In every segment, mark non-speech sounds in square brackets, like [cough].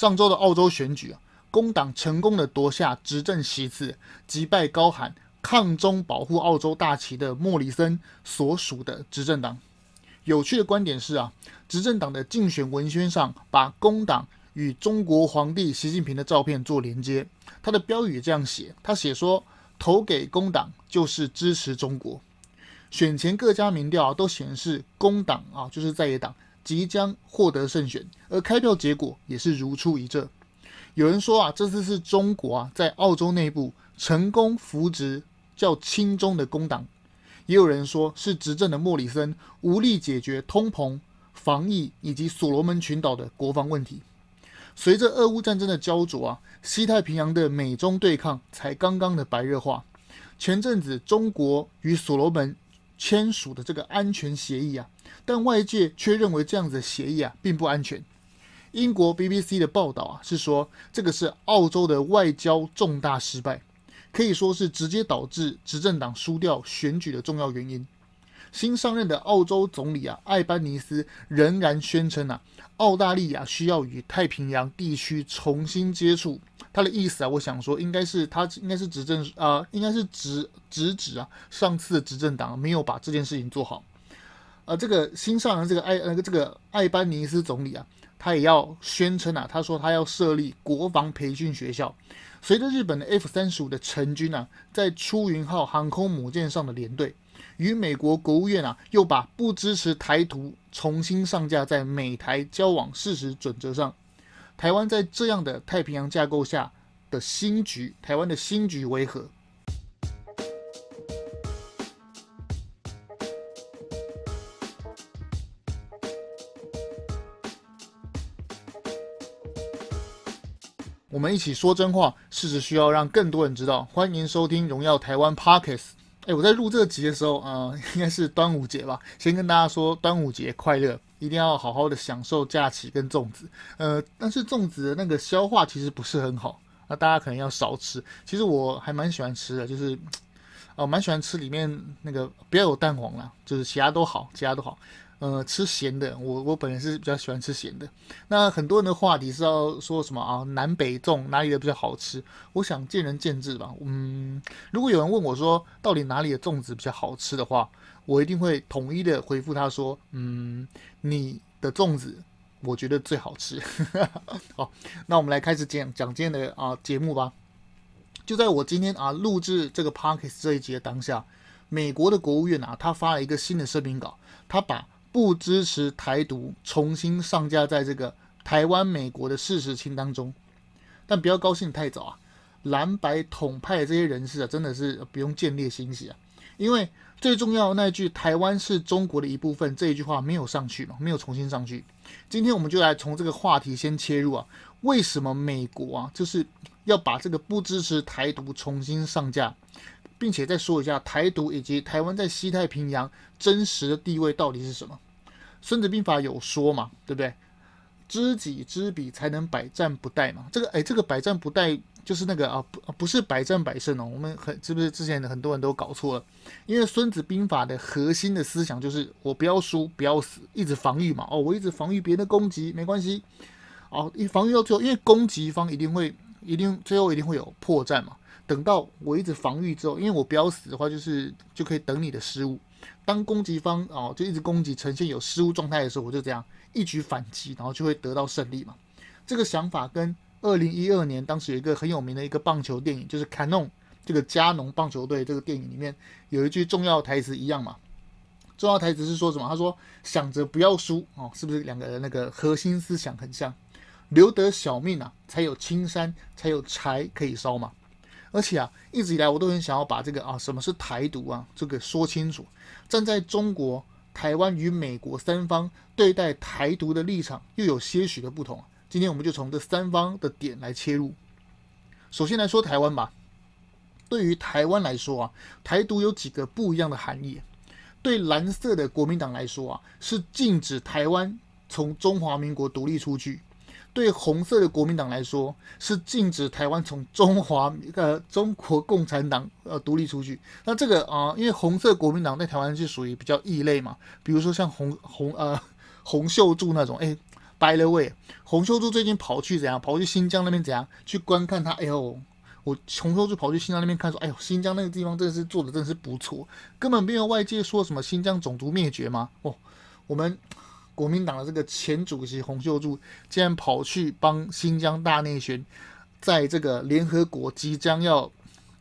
上周的澳洲选举啊，工党成功的夺下执政席次，击败高喊抗中保护澳洲大旗的莫里森所属的执政党。有趣的观点是啊，执政党的竞选文宣上把工党与中国皇帝习近平的照片做连接，他的标语这样写：他写说，投给工党就是支持中国。选前各家民调啊都显示工党啊就是在野党即将获得胜选，而开票结果也是如出一辙。有人说啊，这次是中国啊在澳洲内部成功扶植较亲中的工党。也有人说是执政的莫里森无力解决通膨、防疫以及所罗门群岛的国防问题。随着俄乌战争的焦灼啊，西太平洋的美中对抗才刚刚的白热化。前阵子中国与所罗门签署的这个安全协议啊，但外界却认为这样子的协议啊并不安全。英国 BBC 的报道啊是说，这个是澳洲的外交重大失败。可以说是直接导致执政党输掉选举的重要原因。新上任的澳洲总理啊，艾班尼斯仍然宣称啊，澳大利亚需要与太平洋地区重新接触。他的意思啊，我想说应该是他应该是执政啊、应该是指直指啊，上次的执政党没有把这件事情做好。而、呃、这个新上任这个艾那个这个艾班尼斯总理啊，他也要宣称啊，他说他要设立国防培训学校。随着日本的 F 三十五的成军啊，在出云号航空母舰上的连队，与美国国务院啊，又把不支持台独重新上架在美台交往事实准则上。台湾在这样的太平洋架构下的新局，台湾的新局为何？我们一起说真话，事实需要让更多人知道。欢迎收听《荣耀台湾 Podcast》。哎，我在录这集的时候，呃，应该是端午节吧？先跟大家说端午节快乐，一定要好好的享受假期跟粽子。呃，但是粽子的那个消化其实不是很好，那大家可能要少吃。其实我还蛮喜欢吃的，就是，哦、蛮喜欢吃里面那个不要有蛋黄啦，就是其他都好，其他都好。呃，吃咸的，我我本人是比较喜欢吃咸的。那很多人的话题是要说什么啊？南北粽哪里的比较好吃？我想见仁见智吧。嗯，如果有人问我说到底哪里的粽子比较好吃的话，我一定会统一的回复他说，嗯，你的粽子我觉得最好吃。[laughs] 好，那我们来开始讲讲今天的啊节目吧。就在我今天啊录制这个 Podcast 这一集的当下，美国的国务院啊，他发了一个新的声明稿，他把不支持台独，重新上架在这个台湾美国的事实清单中，但不要高兴太早啊！蓝白统派这些人士啊，真的是不用见猎心喜啊，因为最重要的那句“台湾是中国的一部分”这一句话没有上去嘛，没有重新上去。今天我们就来从这个话题先切入啊，为什么美国啊就是要把这个不支持台独重新上架？并且再说一下台独以及台湾在西太平洋真实的地位到底是什么？孙子兵法有说嘛，对不对？知己知彼，才能百战不殆嘛。这个哎，这个百战不殆就是那个啊，不不是百战百胜哦。我们很是不是之前的很多人都搞错了？因为孙子兵法的核心的思想就是我不要输，不要死，一直防御嘛。哦，我一直防御别人的攻击没关系。哦，一防御到最后，因为攻击方一定会一定最后一定会有破绽嘛。等到我一直防御之后，因为我不要死的话，就是就可以等你的失误。当攻击方哦就一直攻击，呈现有失误状态的时候，我就这样一举反击，然后就会得到胜利嘛。这个想法跟二零一二年当时有一个很有名的一个棒球电影，就是《卡农》这个加农棒球队这个电影里面有一句重要台词一样嘛。重要台词是说什么？他说：“想着不要输哦，是不是两个人那个核心思想很像？留得小命啊，才有青山，才有柴可以烧嘛。”而且啊，一直以来我都很想要把这个啊，什么是台独啊，这个说清楚。站在中国、台湾与美国三方对待台独的立场又有些许的不同。今天我们就从这三方的点来切入。首先来说台湾吧。对于台湾来说啊，台独有几个不一样的含义。对蓝色的国民党来说啊，是禁止台湾从中华民国独立出去。对红色的国民党来说，是禁止台湾从中华呃中国共产党呃独立出去。那这个啊、因为红色国民党在台湾是属于比较异类嘛，比如说像红红呃洪秀柱那种，哎，By the way，洪秀柱最近跑去怎样？跑去新疆那边怎样？去观看他？哎呦，我洪秀柱跑去新疆那边看，说，哎呦，新疆那个地方真的是做的真是不错，根本没有外界说什么新疆种族灭绝吗？哦，我们国民党的这个前主席洪秀柱竟然跑去帮新疆大内宣，在这个联合国即将要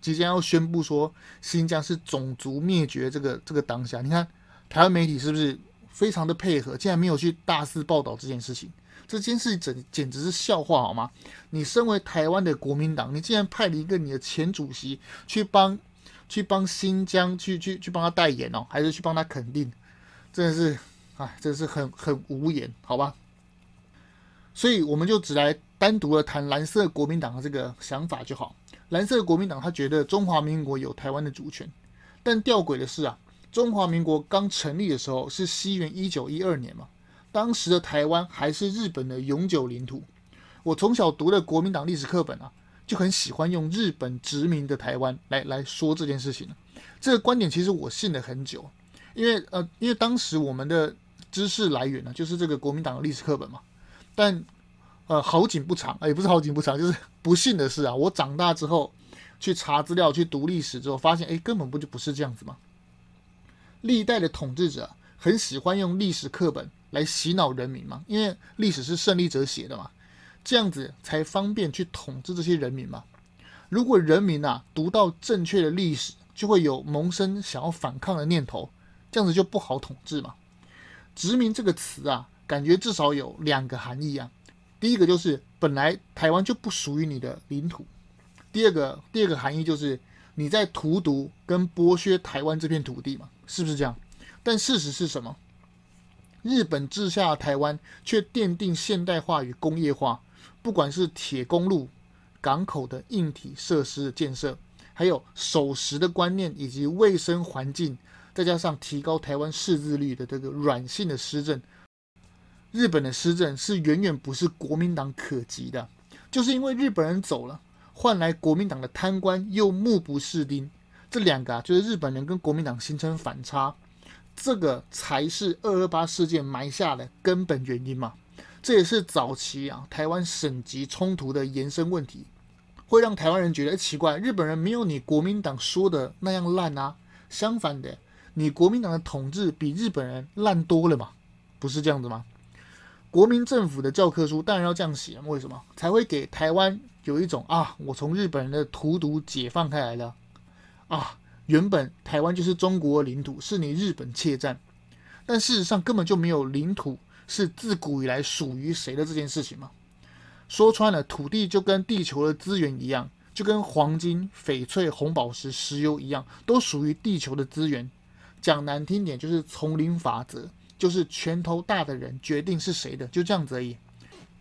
即将要宣布说新疆是种族灭绝这个这个当下，你看台湾媒体是不是？非常的配合，竟然没有去大肆报道这件事情，这件事情简直是笑话好吗？你身为台湾的国民党，你竟然派了一个你的前主席去帮去帮新疆去去去帮他代言哦，还是去帮他肯定？真的是，哎，真是很很无言，好吧？所以我们就只来单独的谈蓝色国民党的这个想法就好。蓝色国民党他觉得中华民国有台湾的主权，但吊诡的是啊。中华民国刚成立的时候是西元一九一二年嘛，当时的台湾还是日本的永久领土。我从小读的国民党历史课本啊，就很喜欢用日本殖民的台湾来来说这件事情。这个观点其实我信了很久，因为呃，因为当时我们的知识来源呢，就是这个国民党的历史课本嘛。但呃，好景不长，也不是好景不长，就是不幸的是啊，我长大之后去查资料、去读历史之后，发现哎，根本不就不是这样子嘛。历代的统治者很喜欢用历史课本来洗脑人民嘛，因为历史是胜利者写的嘛，这样子才方便去统治这些人民嘛。如果人民啊读到正确的历史，就会有萌生想要反抗的念头，这样子就不好统治嘛。殖民这个词啊，感觉至少有两个含义啊。第一个就是本来台湾就不属于你的领土，第二个第二个含义就是你在荼毒跟剥削台湾这片土地嘛。是不是这样？但事实是什么？日本治下台湾，却奠定现代化与工业化，不管是铁公路、港口的硬体设施的建设，还有守时的观念以及卫生环境，再加上提高台湾识字率的这个软性的施政，日本的施政是远远不是国民党可及的。就是因为日本人走了，换来国民党的贪官又目不识丁。这两个啊，就是日本人跟国民党形成反差，这个才是二二八事件埋下的根本原因嘛。这也是早期啊台湾省级冲突的延伸问题，会让台湾人觉得奇怪，日本人没有你国民党说的那样烂啊。相反的，你国民党的统治比日本人烂多了嘛，不是这样子吗？国民政府的教科书当然要这样写，为什么？才会给台湾有一种啊，我从日本人的荼毒解放开来了。啊，原本台湾就是中国领土，是你日本窃占，但事实上根本就没有领土是自古以来属于谁的这件事情嘛。说穿了，土地就跟地球的资源一样，就跟黄金、翡翠、红宝石、石油一样，都属于地球的资源。讲难听点，就是丛林法则，就是拳头大的人决定是谁的，就这样子而已。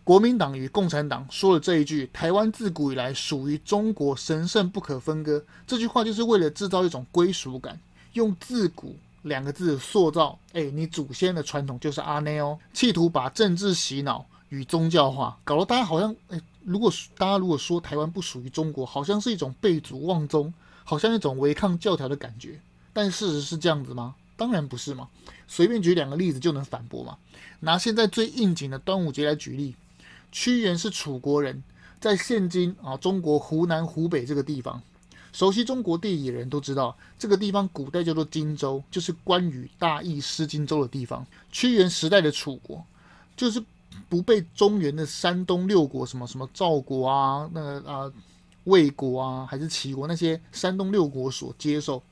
国民党与共产党说了这一句“台湾自古以来属于中国，神圣不可分割”，这句话就是为了制造一种归属感，用“自古”两个字塑造。哎，你祖先的传统就是阿内哦，企图把政治洗脑与宗教化，搞得大家好像哎，如果大家如果说台湾不属于中国，好像是一种背祖忘宗，好像一种违抗教条的感觉。但事实是这样子吗？当然不是嘛。随便举两个例子就能反驳嘛。拿现在最应景的端午节来举例。屈原是楚国人，在现今啊中国湖南、湖北这个地方，熟悉中国地理的人都知道，这个地方古代叫做荆州，就是关羽大意失荆州的地方。屈原时代的楚国，就是不被中原的山东六国什么什么赵国啊、那个啊魏国啊，还是齐国那些山东六国所接受。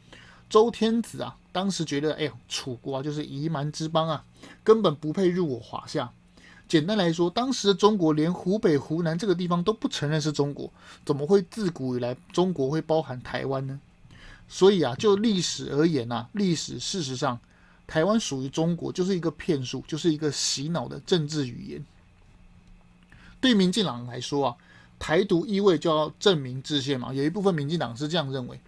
周天子啊，当时觉得，哎呦，楚国啊就是夷蛮之邦啊，根本不配入我华夏。简单来说，当时的中国连湖北、湖南这个地方都不承认是中国，怎么会自古以来中国会包含台湾呢？所以啊，就历史而言啊，历史事实上，台湾属于中国就是一个骗术，就是一个洗脑的政治语言。对民进党来说啊，台独意味就要证明制宪嘛，有一部分民进党是这样认为。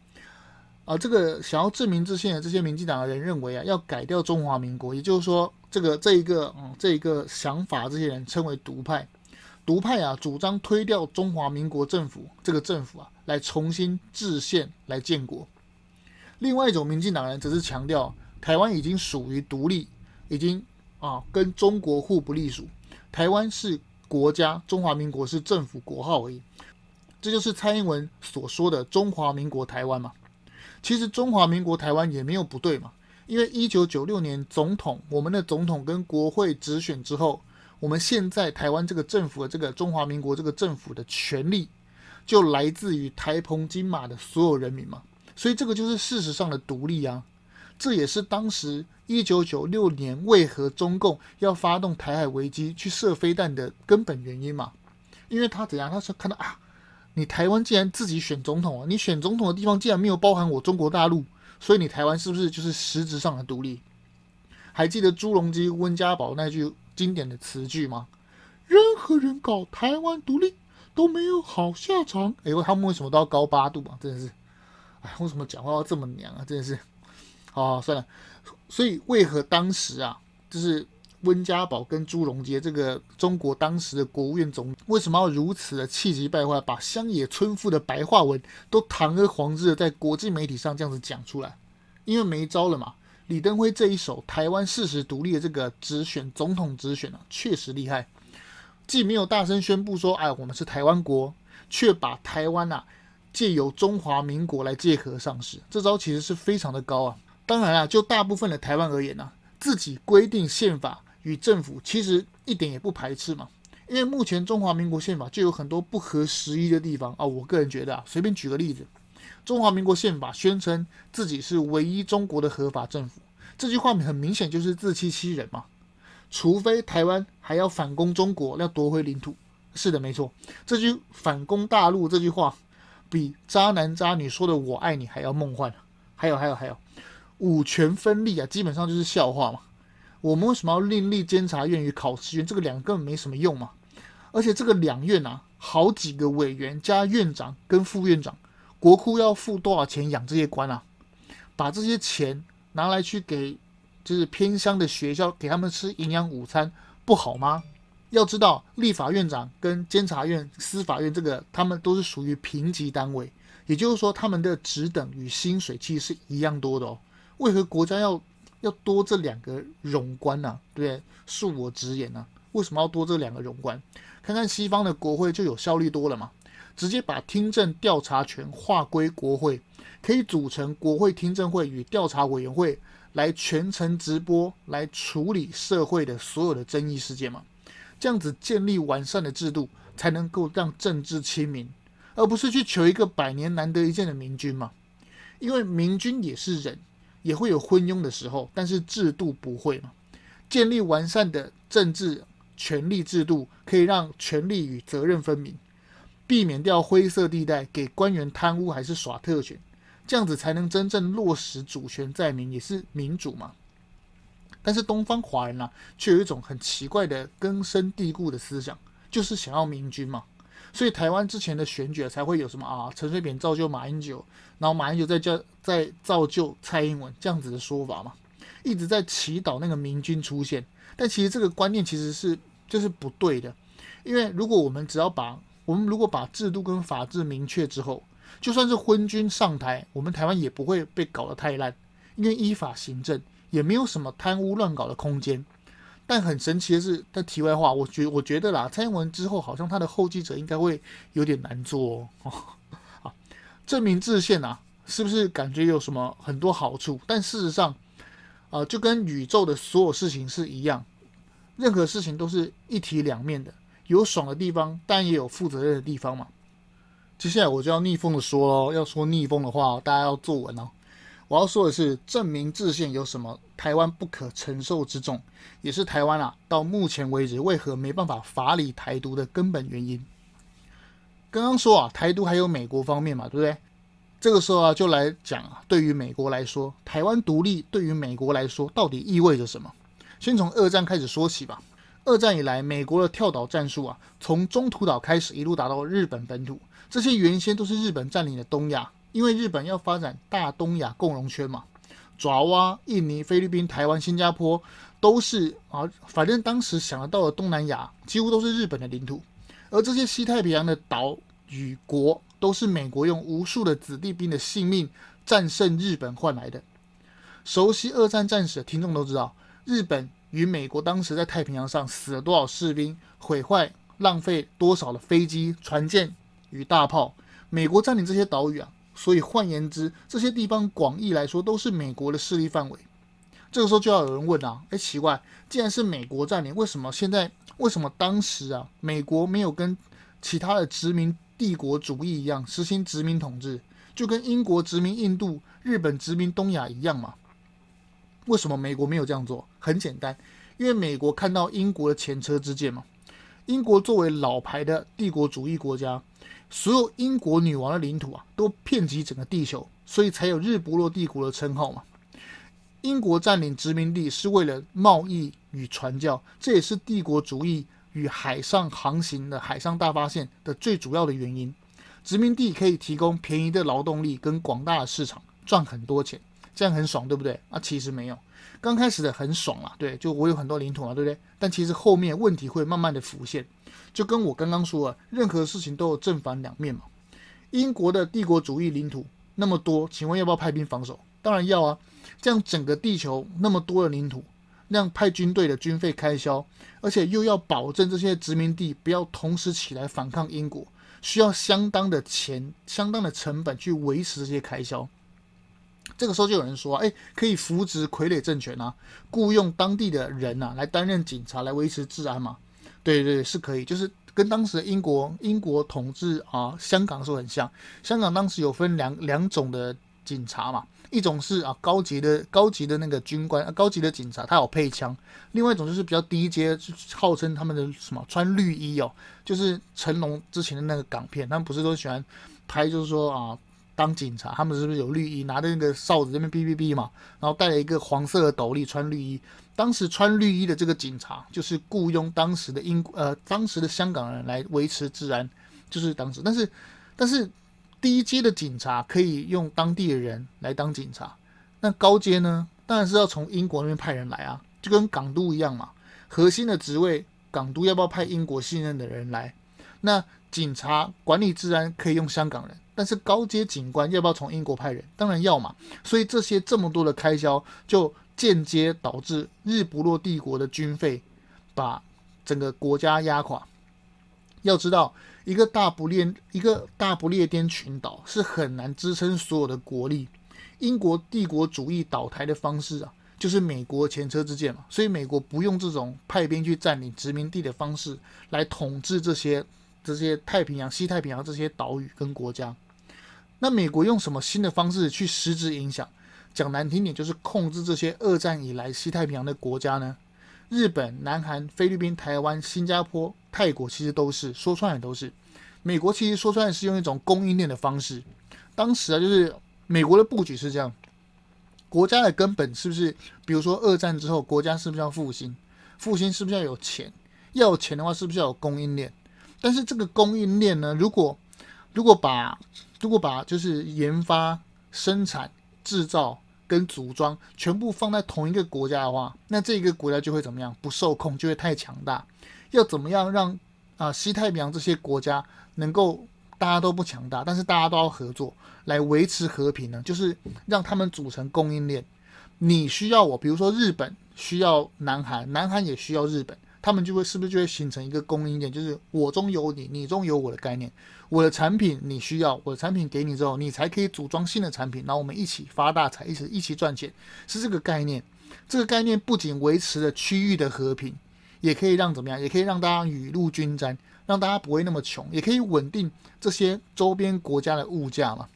啊，这个想要正名制宪的这些民进党的人认为啊，要改掉中华民国，也就是说，这个这一个嗯这一个想法，这些人称为独派。独派啊，主张推掉中华民国政府这个政府啊，来重新制宪来建国。另外一种民进党人则是强调，台湾已经属于独立，已经啊跟中国互不隶属，台湾是国家，中华民国是政府国号而已。这就是蔡英文所说的“中华民国台湾”嘛。其实“中华民国台湾”也没有不对嘛，因为一九九六年总统，我们的总统跟国会直选之后，我们现在台湾这个政府的这个中华民国这个政府的权力，就来自于台澎金马的所有人民嘛。所以这个就是事实上的独立啊。这也是当时一九九六年为何中共要发动台海危机去射飞弹的根本原因嘛，因为他怎样？他说看到啊，你台湾既然自己选总统啊，你选总统的地方竟然没有包含我中国大陆，所以你台湾是不是就是实质上的独立？还记得朱镕基、温家宝那句经典的词句吗？任何人搞台湾独立都没有好下场。哎呦，他们为什么都要高八度啊？真的是，哎，为什么讲话要这么娘啊？真的是。好，算了，所以为何当时啊，就是温家宝跟朱镕基这个中国当时的国务院总理，为什么要如此的气急败坏，把乡野村妇的白话文都堂而皇之的在国际媒体上这样子讲出来？因为没招了嘛。李登辉这一手台湾事实独立的这个直选总统直选啊，确实厉害，既没有大声宣布说，哎，我们是台湾国，却把台湾啊借由中华民国来借壳上市，这招其实是非常的高啊。当然啊，就大部分的台湾而言呢、啊，自己规定宪法与政府其实一点也不排斥嘛。因为目前中华民国宪法就有很多不合时宜的地方啊。我个人觉得啊，随便举个例子，中华民国宪法宣称自己是唯一中国的合法政府，这句话很明显就是自欺欺人嘛。除非台湾还要反攻中国，要夺回领土。是的，没错，这句反攻大陆这句话，比渣男渣女说的我爱你还要梦幻。还有，还有，还有。五权分立啊，基本上就是笑话嘛。我们为什么要另立监察院与考试院？这个两个根本没什么用嘛。而且这个两院啊，好几个委员加院长跟副院长，国库要付多少钱养这些官啊？把这些钱拿来去给就是偏乡的学校，给他们吃营养午餐，不好吗？要知道，立法院长跟监察院、司法院这个，他们都是属于平级单位，也就是说，他们的职等与薪水其实是一样多的哦。为何国家要要多这两个冗官呢？对不对？恕我直言呢、啊，为什么要多这两个冗官？看看西方的国会就有效率多了嘛，直接把听证调查权划归国会，可以组成国会听证会与调查委员会来全程直播来处理社会的所有的争议事件嘛。这样子建立完善的制度，才能够让政治亲民，而不是去求一个百年难得一见的明君嘛。因为明君也是人。也会有昏庸的时候，但是制度不会嘛。建立完善的政治权力制度，可以让权力与责任分明，避免掉灰色地带，给官员贪污还是耍特权，这样子才能真正落实主权在民，也是民主嘛。但是东方华人啊，却有一种很奇怪的根深蒂固的思想，就是想要明君嘛。所以台湾之前的选举才会有什么啊？陈水扁造就马英九，然后马英九再叫再造就蔡英文这样子的说法嘛，一直在祈祷那个明君出现。但其实这个观念其实是就是不对的，因为如果我们只要把我们如果把制度跟法制明确之后，就算是昏君上台，我们台湾也不会被搞得太烂，因为依法行政也没有什么贪污乱搞的空间。但很神奇的是，在题外话，我觉我觉得啦，蔡英文之后好像他的后继者应该会有点难做哦。啊，正名制宪啊，是不是感觉有什么很多好处？但事实上，啊，就跟宇宙的所有事情是一样，任何事情都是一体两面的，有爽的地方，但也有负责任的地方嘛。接下来我就要逆风的说喽，要说逆风的话，大家要坐稳哦。我要说的是，证明制宪有什么台湾不可承受之重，也是台湾啊到目前为止为何没办法法理台独的根本原因。刚刚说啊，台独还有美国方面嘛，对不对？这个时候啊，就来讲啊，对于美国来说，台湾独立对于美国来说到底意味着什么？先从二战开始说起吧。二战以来，美国的跳岛战术啊，从中途岛开始一路打到日本本土，这些原先都是日本占领的东亚。因为日本要发展大东亚共荣圈嘛，爪哇、印尼、菲律宾、台湾、新加坡都是啊，反正当时想得到的东南亚几乎都是日本的领土，而这些西太平洋的岛与国都是美国用无数的子弟兵的性命战胜日本换来的。熟悉二战战史的听众都知道，日本与美国当时在太平洋上死了多少士兵，毁坏浪费多少的飞机、船舰与大炮。美国占领这些岛屿啊，所以换言之，这些地方广义来说都是美国的势力范围。这个时候就要有人问啊，哎，奇怪，既然是美国占领，为什么现在为什么当时啊，美国没有跟其他的殖民帝国主义一样实行殖民统治，就跟英国殖民印度、日本殖民东亚一样嘛？为什么美国没有这样做？很简单，因为美国看到英国的前车之鉴嘛。英国作为老牌的帝国主义国家，所有英国女王的领土啊，都遍及整个地球，所以才有日不落帝国的称号嘛。英国占领殖民地是为了贸易与传教，这也是帝国主义与海上航行的海上大发现的最主要的原因。殖民地可以提供便宜的劳动力跟广大的市场，赚很多钱。这样很爽，对不对？啊，其实没有，刚开始的很爽啊，对，就我有很多领土嘛，对不对？但其实后面问题会慢慢的浮现，就跟我刚刚说了，任何事情都有正反两面嘛。英国的帝国主义领土那么多，请问要不要派兵防守？当然要啊，这样整个地球那么多的领土，那样派军队的军费开销，而且又要保证这些殖民地不要同时起来反抗英国，需要相当的钱、相当的成本去维持这些开销。这个时候就有人说，哎，可以扶植傀儡政权啊，雇佣当地的人啊来担任警察来维持治安嘛？对对，是可以，就是跟当时的英国英国统治啊香港的时候很像。香港当时有分两两种的警察嘛，一种是啊高级的高级的那个军官，啊、高级的警察，他有配枪；另外一种就是比较低阶，号称他们的什么穿绿衣哦，就是成龙之前的那个港片，他们不是都喜欢拍，就是说啊。当警察，他们是不是有绿衣，拿着那个哨子这边哔哔哔嘛，然后戴了一个黄色的斗笠，穿绿衣。当时穿绿衣的这个警察，就是雇佣当时的英呃当时的香港人来维持治安，就是当时。但是但是低阶的警察可以用当地的人来当警察，那高阶呢，当然是要从英国那边派人来啊，就跟港督一样嘛。核心的职位，港督要不要派英国信任的人来？那警察管理治安可以用香港人。但是高阶警官要不要从英国派人？当然要嘛。所以这些这么多的开销，就间接导致日不落帝国的军费把整个国家压垮。要知道，一个大不列一个大不列颠群岛是很难支撑所有的国力。英国帝国主义倒台的方式啊，就是美国前车之鉴嘛。所以美国不用这种派兵去占领殖民地的方式来统治这些这些太平洋、西太平洋这些岛屿跟国家。那美国用什么新的方式去实质影响？讲难听点，就是控制这些二战以来西太平洋的国家呢？日本、南韩、菲律宾、台湾、新加坡、泰国，其实都是说穿了都是。美国其实说穿了是用一种供应链的方式。当时啊，就是美国的布局是这样：国家的根本是不是？比如说二战之后，国家是不是要复兴？复兴是不是要有钱？要有钱的话，是不是要有供应链？但是这个供应链呢，如果如果把如果把就是研发、生产、制造跟组装全部放在同一个国家的话，那这个国家就会怎么样？不受控，就会太强大。要怎么样让啊、西太平洋这些国家能够大家都不强大，但是大家都要合作来维持和平呢？就是让他们组成供应链。你需要我，比如说日本需要南韩，南韩也需要日本。他们就会是不是就会形成一个供应链，就是我中有你，你中有我的概念。我的产品你需要，我的产品给你之后，你才可以组装新的产品，然后我们一起发大财，一起一起赚钱，是这个概念。这个概念不仅维持了区域的和平，也可以让怎么样？也可以让大家雨露均沾，让大家不会那么穷，也可以稳定这些周边国家的物价嘛。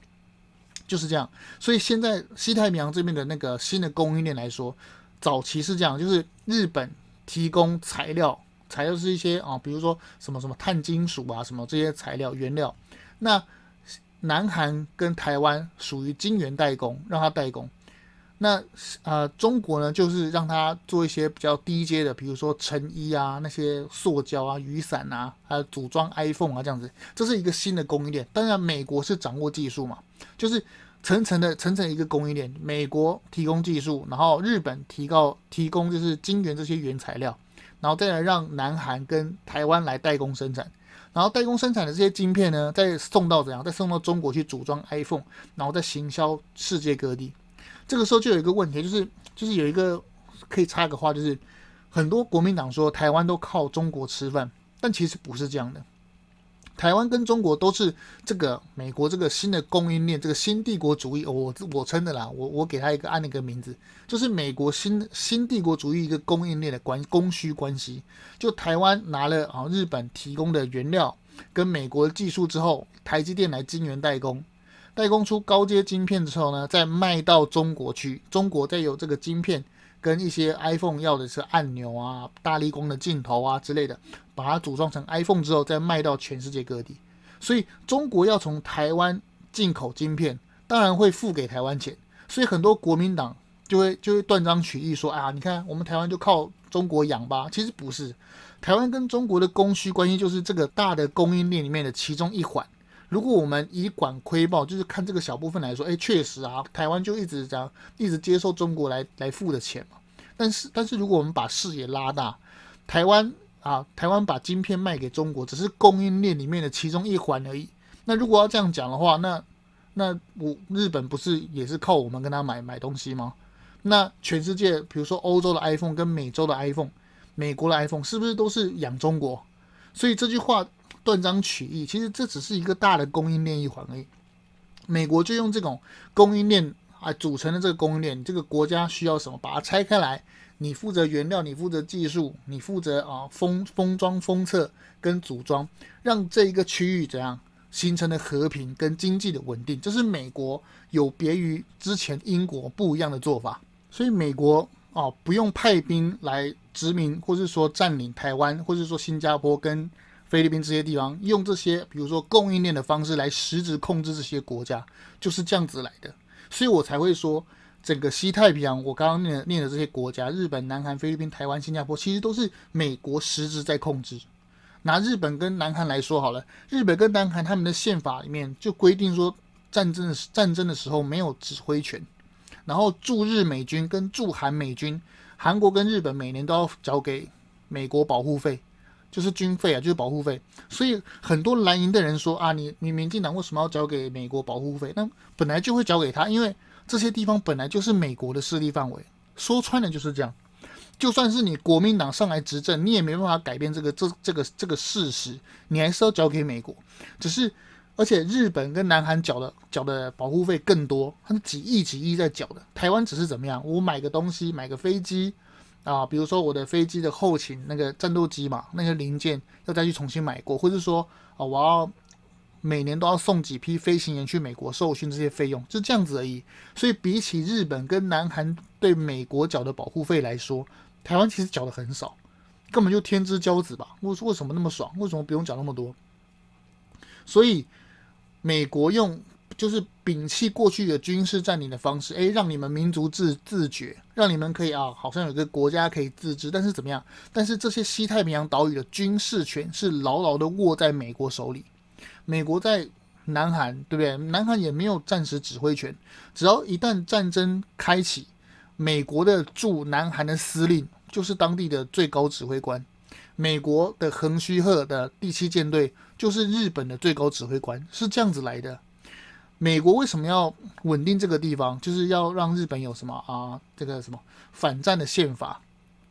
就是这样。所以现在西太平洋这边的那个新的供应链来说，早期是这样，就是日本。提供材料，材料是一些啊，比如说什么什么碳金属啊，什么这些材料原料。那南韩跟台湾属于晶圆代工，让他代工。那呃，中国呢，就是让他做一些比较低阶的，比如说成衣啊，那些塑胶啊、雨伞啊，还有组装 iPhone 啊这样子。这是一个新的供应链。当然，美国是掌握技术嘛，就是层层的层层一个供应链。美国提供技术，然后日本提高提供就是晶圆这些原材料，然后再来让南韩跟台湾来代工生产，然后代工生产的这些晶片呢，再送到怎样？再送到中国去组装 iPhone，然后再行销世界各地。这个时候就有一个问题，就是就是有一个可以插个话，就是很多国民党说台湾都靠中国吃饭，但其实不是这样的。台湾跟中国都是这个美国这个新的供应链，这个新帝国主义，我我称的啦，我我给他一个按一个名字，就是美国新新帝国主义一个供应链的关供需关系。就台湾拿了啊日本提供的原料跟美国的技术之后，台积电来晶圆代工，代工出高阶晶片之后呢，再卖到中国去，中国再有这个晶片。跟一些 iPhone 要的是按钮啊、大力光的镜头啊之类的，把它组装成 iPhone 之后，再卖到全世界各地。所以中国要从台湾进口晶片，当然会付给台湾钱。所以很多国民党就会就会断章取义说：“啊，你看我们台湾就靠中国养吧。”其实不是，台湾跟中国的供需关系就是这个大的供应链里面的其中一环。如果我们以管窥豹，就是看这个小部分来说，哎，确实啊，台湾就一直这样，一直接受中国来来付的钱嘛。但是，但是如果我们把视野拉大，台湾啊，台湾把晶片卖给中国，只是供应链里面的其中一环而已。那如果要这样讲的话，那那我日本不是也是靠我们跟他买买东西吗？那全世界，比如说欧洲的 iPhone 跟美洲的 iPhone，美国的 iPhone 是不是都是养中国？所以这句话。断章取义，其实这只是一个大的供应链一环而已。美国就用这种供应链啊组成的这个供应链，这个国家需要什么，把它拆开来，你负责原料，你负责技术，你负责啊封封装、封测跟组装，让这一个区域怎样形成了和平跟经济的稳定。这是美国有别于之前英国不一样的做法。所以美国啊不用派兵来殖民，或是说占领台湾，或是说新加坡跟。菲律宾这些地方用这些，比如说供应链的方式来实质控制这些国家，就是这样子来的。所以我才会说，整个西太平洋，我刚刚念的念的这些国家，日本、南韩、菲律宾、台湾、新加坡，其实都是美国实质在控制。拿日本跟南韩来说好了，日本跟南韩他们的宪法里面就规定说，战争战争的时候没有指挥权，然后驻日美军跟驻韩美军，韩国跟日本每年都要交给美国保护费。就是军费啊，就是保护费，所以很多蓝营的人说啊，你你民进党为什么要交给美国保护费？那本来就会交给他，因为这些地方本来就是美国的势力范围。说穿了就是这样，就算是你国民党上来执政，你也没办法改变这个这这个这个事实，你还是要交给美国。只是而且日本跟南韩缴的缴的保护费更多，他们几亿几亿在缴的。台湾只是怎么样？我买个东西，买个飞机。啊，比如说我的飞机的后勤那个战斗机嘛，那些零件要再去重新买过，或者说啊，我要每年都要送几批飞行员去美国受训，这些费用就这样子而已。所以比起日本跟南韩对美国缴的保护费来说，台湾其实缴的很少，根本就天之骄子吧？为为什么那么爽？为什么不用缴那么多？所以美国用。就是摒弃过去的军事占领的方式，诶，让你们民族自自觉，让你们可以啊，好像有个国家可以自治。但是怎么样？但是这些西太平洋岛屿的军事权是牢牢的握在美国手里。美国在南韩，对不对？南韩也没有战时指挥权。只要一旦战争开启，美国的驻南韩的司令就是当地的最高指挥官。美国的横须贺的第七舰队就是日本的最高指挥官，是这样子来的。美国为什么要稳定这个地方？就是要让日本有什么啊？这个什么反战的宪法，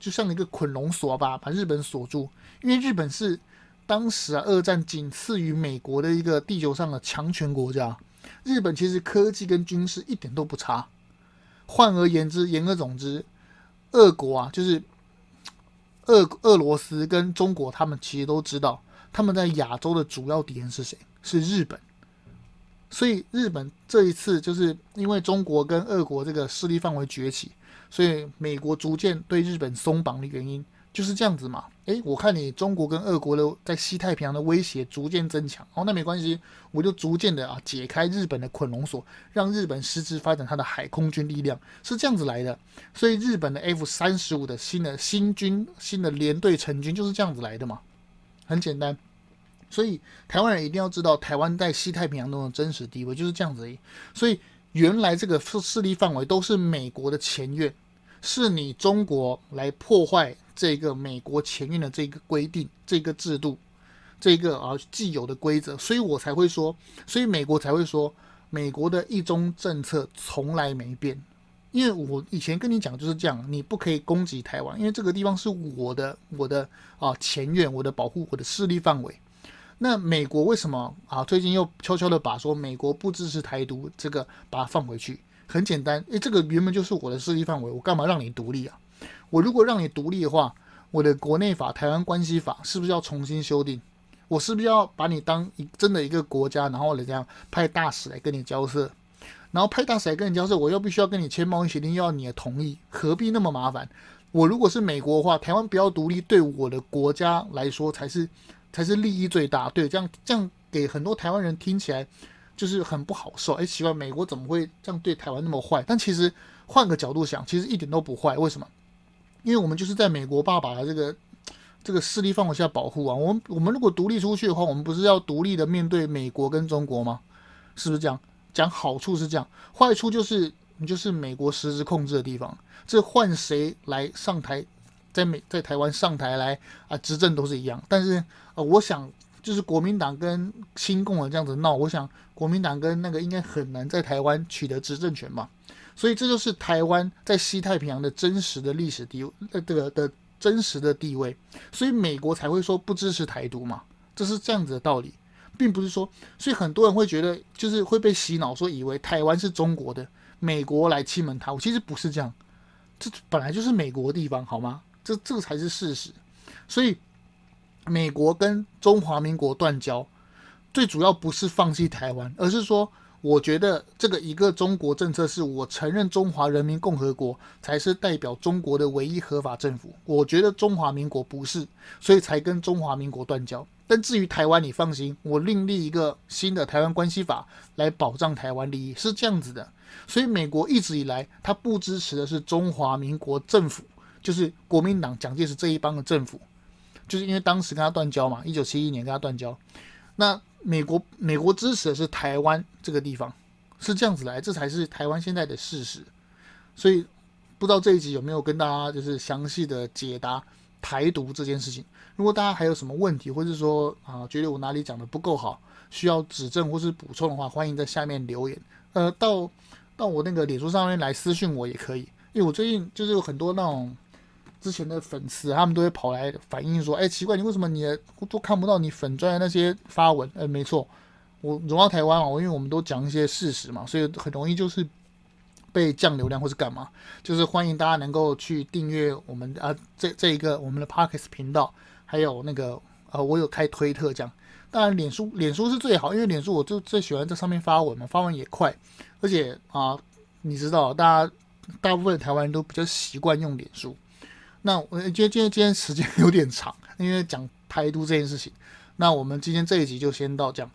就像一个捆龙锁吧，把日本锁住。因为日本是当时啊，二战仅次于美国的一个地球上的强权国家。日本其实科技跟军事一点都不差。换而言之，言而总之，俄国啊，就是俄俄罗斯跟中国，他们其实都知道，他们在亚洲的主要敌人是谁？是日本。所以日本这一次就是因为中国跟俄国这个势力范围崛起，所以美国逐渐对日本松绑的原因就是这样子嘛。诶，我看你中国跟俄国的在西太平洋的威胁逐渐增强，哦，那没关系，我就逐渐的啊解开日本的捆龙锁，让日本实质发展它的海空军力量，是这样子来的。所以日本的 F 三十五的新的新军新的联队成军就是这样子来的嘛，很简单。所以台湾人一定要知道，台湾在西太平洋中的真实地位就是这样子而已。所以原来这个势力范围都是美国的前院，是你中国来破坏这个美国前院的这个规定、这个制度、这个啊既有的规则，所以我才会说，所以美国才会说，美国的一中政策从来没变，因为我以前跟你讲就是这样，你不可以攻击台湾，因为这个地方是我的我的啊前院，我的保护，我的势力范围。那美国为什么啊最近又悄悄的把说美国不支持台独这个把它放回去？很简单，诶，这个原本就是我的势力范围，我干嘛让你独立啊？我如果让你独立的话，我的国内法《台湾关系法》是不是要重新修订？我是不是要把你当一真的一个国家，然后人家派大使来跟你交涉？然后派大使来跟你交涉，我又必须要跟你签贸易协定，又要你的同意，何必那么麻烦？我如果是美国的话，台湾不要独立，对我的国家来说才是才是利益最大。对，这样这样给很多台湾人听起来就是很不好受。哎，奇怪，美国怎么会这样对台湾那么坏？但其实换个角度想，其实一点都不坏。为什么？因为我们就是在美国爸爸的这个这个势力范围下保护啊。我们我们如果独立出去的话，我们不是要独立的面对美国跟中国吗？是不是这样？讲好处是这样，坏处就是你就是美国实质控制的地方，这换谁来上台，在美在台湾上台来啊执政都是一样。但是呃，我想就是国民党跟亲共的这样子闹，我想国民党跟那个应该很难在台湾取得执政权吧。所以这就是台湾在西太平洋的真实的历史地位，呃，这个的真实的地位。所以美国才会说不支持台独嘛，这是这样子的道理。并不是说，所以很多人会觉得，就是会被洗脑，说以为台湾是中国的，美国来欺门他。我，其实不是这样，这本来就是美国的地方，好吗？这这才是事实。所以，美国跟中华民国断交，最主要不是放弃台湾，而是说，我觉得这个一个中国政策是我承认中华人民共和国才是代表中国的唯一合法政府，我觉得中华民国不是，所以才跟中华民国断交。但至于台湾，你放心，我另立一个新的台湾关系法来保障台湾利益，是这样子的。所以美国一直以来，他不支持的是中华民国政府，就是国民党蒋介石这一帮的政府，就是因为当时跟他断交嘛，一九七一年跟他断交。那美国美国支持的是台湾这个地方，是这样子来，这才是台湾现在的事实。所以不知道这一集有没有跟大家就是详细的解答台独这件事情。如果大家还有什么问题，或者说啊觉得我哪里讲的不够好，需要指正或是补充的话，欢迎在下面留言。呃，到到我那个脸书上面来私讯我也可以，因为我最近就是有很多那种之前的粉丝，他们都会跑来反映说，哎，奇怪，你为什么你都看不到你粉专的那些发文？呃，没错，我荣耀台湾嘛，我因为我们都讲一些事实嘛，所以很容易就是被降流量或是干嘛。就是欢迎大家能够去订阅我们啊这这一个我们的 Podcast 频道。还有那个呃，我有开推特这样，当然脸书脸书是最好，因为脸书我就最喜欢在上面发文嘛，发文也快，而且啊，你知道，大家大部分台湾人都比较习惯用脸书。那我觉得今天今天时间 [laughs] 有点长，因为讲台独这件事情，那我们今天这一集就先到这样。